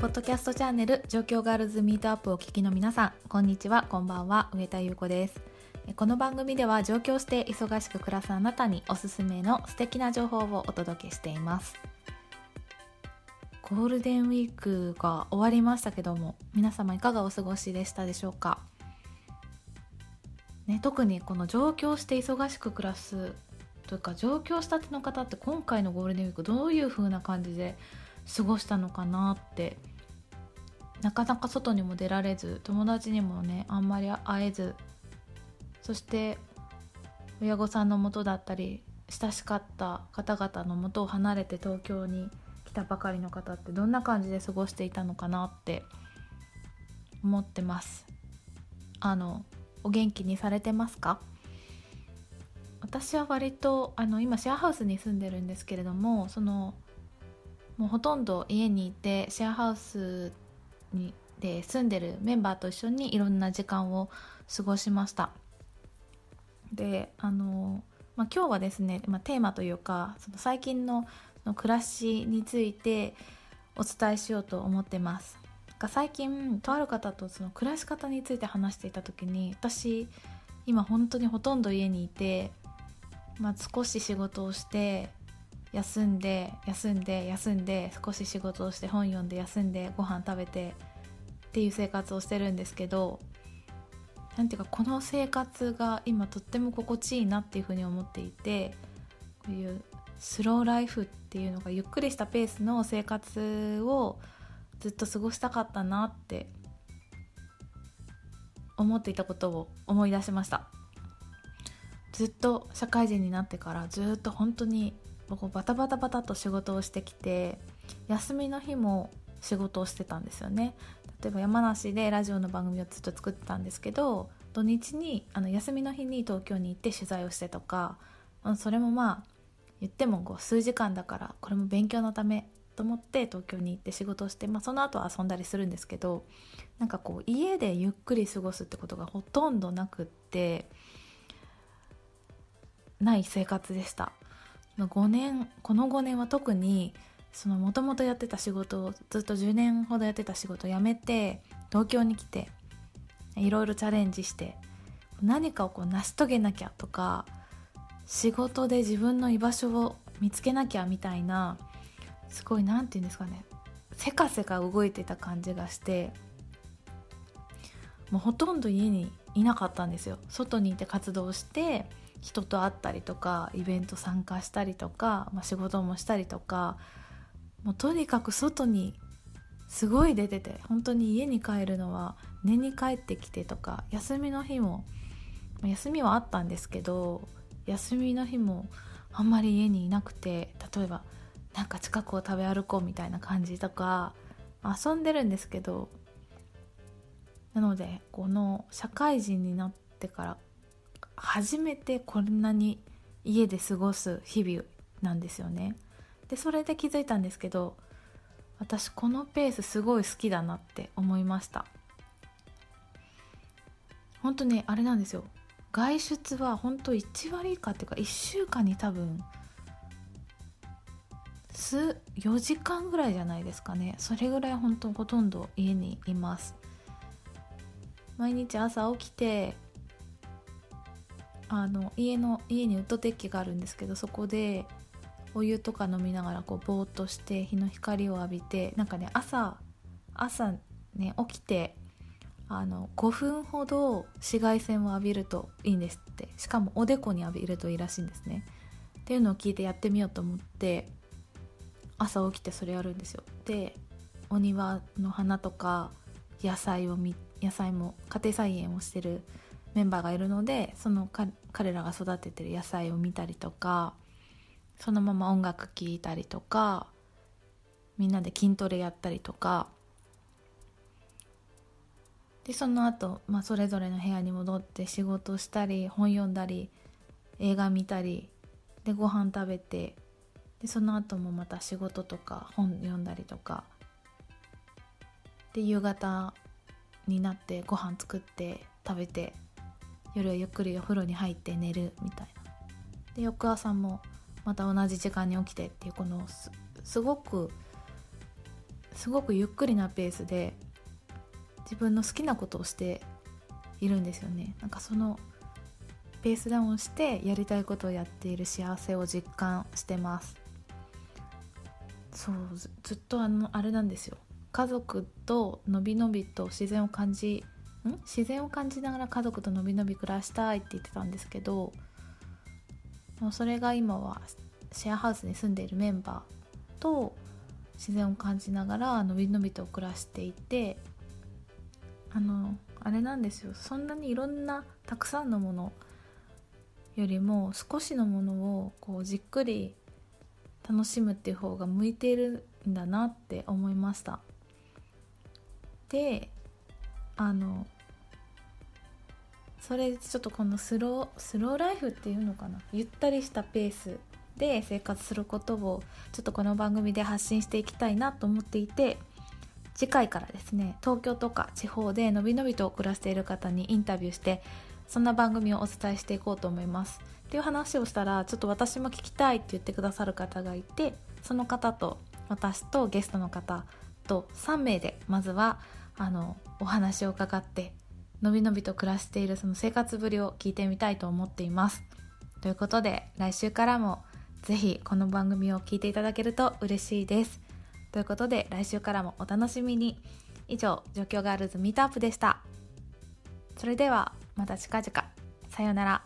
ポッドキャストチャンネル状況ガールズミートアップをお聞きの皆さんこんにちはこんばんは上田優子です。この番組では上京して忙しく暮らすあなたにおすすめの素敵な情報をお届けしています。ゴールデンウィークが終わりましたけども皆様いかがお過ごしでしたでしょうか？ね、特にこの上京して忙しく暮らすというか上京したての方って今回のゴールデンウィークどういう風な感じで過ごしたのかなってなかなか外にも出られず友達にもねあんまり会えずそして親御さんのもとだったり親しかった方々のもとを離れて東京に来たばかりの方ってどんな感じで過ごしていたのかなって思ってます。あのお元気にされてますか？私は割とあの今シェアハウスに住んでるんですけれどもそのもうほとんど家にいてシェアハウスにで住んでるメンバーと一緒にいろんな時間を過ごしました。であの、まあ、今日はですね、まあ、テーマというかその最近のの暮らしについてお伝えしようと思ってます。最近とある方とその暮らし方について話していた時に私今本当にほとんど家にいてまあ、少し仕事をして休んで休んで休んで少し仕事をして本読んで休んでご飯食べてっていう生活をしてるんですけどなんていうかこの生活が今とっても心地いいなっていうふうに思っていてこういうスローライフっていうのがゆっくりしたペースの生活をずっと過ごしたかったなって思っていたことを思い出しました。ずっと社会人になってからずっと本当にバタバタバタと仕事をしてきて休みの日も仕事をしてたんですよね。例えば山梨でラジオの番組をずっと作ってたんですけど土日にあの休みの日に東京に行って取材をしてとかそれもまあ言ってもこう数時間だからこれも勉強のためと思って東京に行って仕事をして、まあ、その後は遊んだりするんですけどなんかこう家でゆっくり過ごすってことがほとんどなくってない生活でした。5年この5年は特にもともとやってた仕事をずっと10年ほどやってた仕事を辞めて東京に来ていろいろチャレンジして何かをこう成し遂げなきゃとか仕事で自分の居場所を見つけなきゃみたいなすごい何て言うんですかねせかせか動いてた感じがしてもうほとんど家にいなかったんですよ。外にいて活動して人と会ったりとかイベント参加したりとか、まあ、仕事もしたりとかもうとにかく外にすごい出てて本当に家に帰るのは寝に帰ってきてとか休みの日も休みはあったんですけど休みの日もあんまり家にいなくて例えばなんか近くを食べ歩こうみたいな感じとか遊んでるんですけどなのでこの社会人になってから初めてこんなに家で過ごす日々なんですよね。でそれで気づいたんですけど私このペースすごい好きだなって思いました。本当にあれなんですよ。外出は本当1割以下っていうか1週間に多分数4時間ぐらいじゃないですかね。それぐらい本当ほとんど家にいます。毎日朝起きてあの家の家にウッドデッキがあるんですけどそこでお湯とか飲みながらこうぼーっとして日の光を浴びてなんかね朝朝ね起きてあの5分ほど紫外線を浴びるといいんですって。しかもおでこに浴びるといいらしいんですね。っていうのを聞いてやってみようと思って朝起きてそれやるんですよ。でお庭の花とか野菜を見野菜も家庭菜園をしてるメンバーがいるのでその彼らが育ててる野菜を見たりとかそのまま音楽聴いたりとかみんなで筋トレやったりとか。でその後、まあそれぞれの部屋に戻って仕事したり本読んだり映画見たりでご飯食べてでその後もまた仕事とか本読んだりとか。で夕方になってご飯作って食べて夜はゆっくりお風呂に入って寝るみたいな。で翌朝もまた同じ時間に起きてっていうこのすごくすごくゆっくりなペースで自分の好きなことをしているんですよね。なんかそのペースダウンしてやりたいことをやっている幸せを実感してます。そうずっとあのあれなんですよ。家族とのびのびと自然を感じん？自然を感じながら家族とのびのび暮らしたいって言ってたんですけどそれが今はシェアハウスに住んでいるメンバーと自然を感じながらのびのびと暮らしていてあのあれなんですよ。そんなにいろんなたくさんのものよりも少しのものをこうじっくり楽しむっていう方が向いているんだなって思いました。であのそれちょっとこのスロースローライフっていうのかな？ゆったりしたペースで生活することをちょっとこの番組で発信していきたいなと思っていて次回からですね東京とか地方でのびのびと暮らしている方にインタビューしてそんな番組をお伝えしていこうと思います。っていう話をしたらちょっと私も聞きたいって言ってくださる方がいてその方と私とゲストの方と3名でまずはあのお話を伺ってのびのびと暮らしているその生活ぶりを聞いてみたいと思っています。ということで来週からもぜひこの番組を聞いていただけると嬉しいです。ということで来週からもお楽しみに。以上状況ガールズミートアップでした。それではまた近々。さようなら。